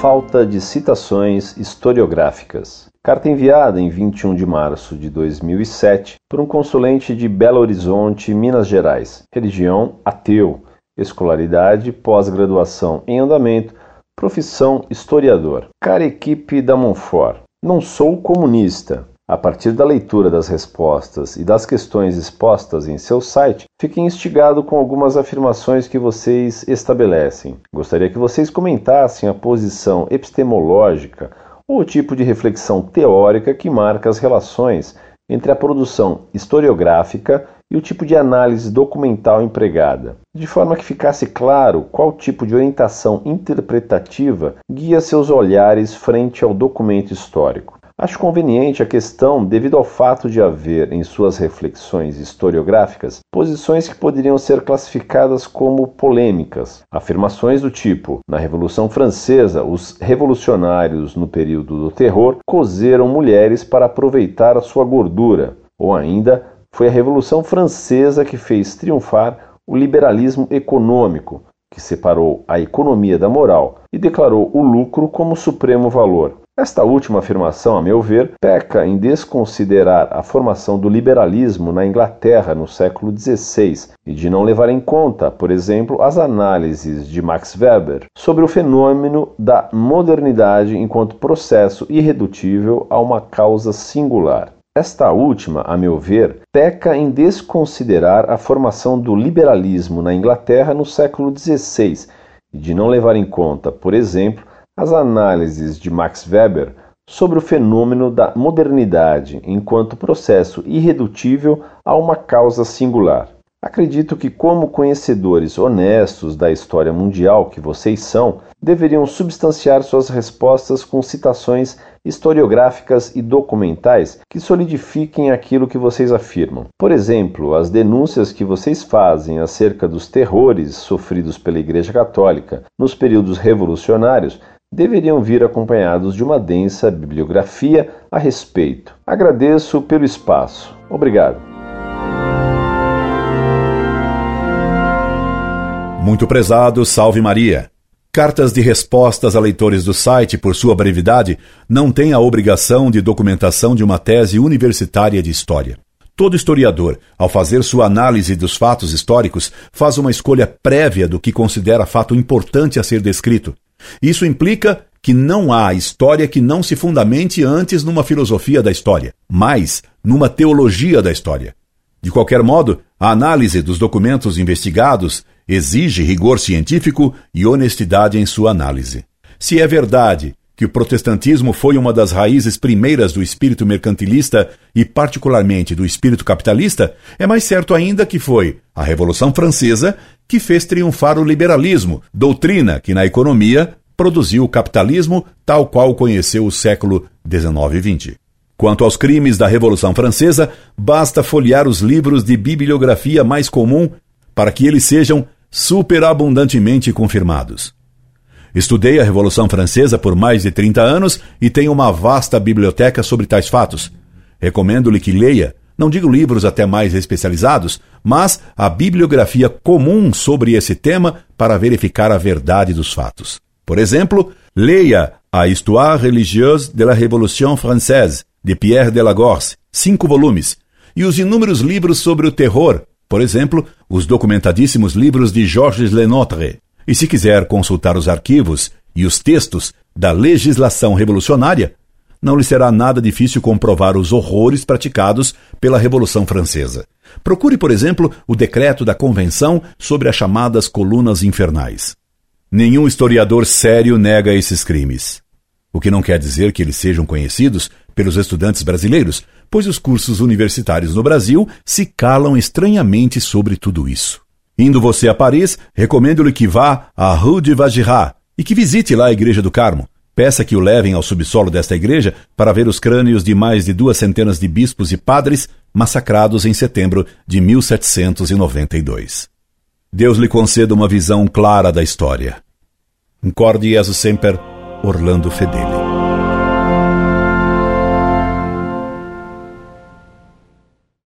falta de citações historiográficas. Carta enviada em 21 de março de 2007 por um consulente de Belo Horizonte, Minas Gerais. Religião ateu, escolaridade, pós-graduação em andamento, profissão historiador. Cara equipe da Monfort. Não sou comunista, a partir da leitura das respostas e das questões expostas em seu site, fiquei instigado com algumas afirmações que vocês estabelecem. Gostaria que vocês comentassem a posição epistemológica ou o tipo de reflexão teórica que marca as relações entre a produção historiográfica e o tipo de análise documental empregada, de forma que ficasse claro qual tipo de orientação interpretativa guia seus olhares frente ao documento histórico. Acho conveniente a questão devido ao fato de haver em suas reflexões historiográficas posições que poderiam ser classificadas como polêmicas. Afirmações do tipo: na Revolução Francesa, os revolucionários no período do terror cozeram mulheres para aproveitar a sua gordura, ou ainda foi a Revolução Francesa que fez triunfar o liberalismo econômico, que separou a economia da moral e declarou o lucro como supremo valor. Esta última afirmação, a meu ver, peca em desconsiderar a formação do liberalismo na Inglaterra no século XVI e de não levar em conta, por exemplo, as análises de Max Weber sobre o fenômeno da modernidade enquanto processo irredutível a uma causa singular. Esta última, a meu ver, peca em desconsiderar a formação do liberalismo na Inglaterra no século XVI e de não levar em conta, por exemplo, as análises de Max Weber sobre o fenômeno da modernidade enquanto processo irredutível a uma causa singular. Acredito que, como conhecedores honestos da história mundial que vocês são, deveriam substanciar suas respostas com citações historiográficas e documentais que solidifiquem aquilo que vocês afirmam. Por exemplo, as denúncias que vocês fazem acerca dos terrores sofridos pela Igreja Católica nos períodos revolucionários deveriam vir acompanhados de uma densa bibliografia a respeito. Agradeço pelo espaço. Obrigado. Muito prezado, salve Maria. Cartas de respostas a leitores do site, por sua brevidade, não têm a obrigação de documentação de uma tese universitária de história. Todo historiador, ao fazer sua análise dos fatos históricos, faz uma escolha prévia do que considera fato importante a ser descrito, isso implica que não há história que não se fundamente antes numa filosofia da história, mas numa teologia da história. De qualquer modo, a análise dos documentos investigados exige rigor científico e honestidade em sua análise. Se é verdade que o protestantismo foi uma das raízes primeiras do espírito mercantilista e, particularmente, do espírito capitalista, é mais certo ainda que foi a Revolução Francesa que fez triunfar o liberalismo, doutrina que, na economia, produziu o capitalismo tal qual conheceu o século XIX e XX. Quanto aos crimes da Revolução Francesa, basta folhear os livros de bibliografia mais comum para que eles sejam superabundantemente confirmados. Estudei a Revolução Francesa por mais de 30 anos e tenho uma vasta biblioteca sobre tais fatos. Recomendo-lhe que leia, não digo livros até mais especializados, mas a bibliografia comum sobre esse tema para verificar a verdade dos fatos. Por exemplo, leia a Histoire religieuse de la Révolution française, de Pierre Delagorce, cinco volumes, e os inúmeros livros sobre o terror, por exemplo, os documentadíssimos livros de Georges Lenotre. E se quiser consultar os arquivos e os textos da legislação revolucionária, não lhe será nada difícil comprovar os horrores praticados pela Revolução Francesa. Procure, por exemplo, o decreto da Convenção sobre as chamadas colunas infernais. Nenhum historiador sério nega esses crimes. O que não quer dizer que eles sejam conhecidos pelos estudantes brasileiros, pois os cursos universitários no Brasil se calam estranhamente sobre tudo isso. Indo você a Paris, recomendo-lhe que vá à Rue de Vagirat e que visite lá a Igreja do Carmo. Peça que o levem ao subsolo desta igreja para ver os crânios de mais de duas centenas de bispos e padres massacrados em setembro de 1792. Deus lhe conceda uma visão clara da história. Incorde Jesus Semper, Orlando Fedeli.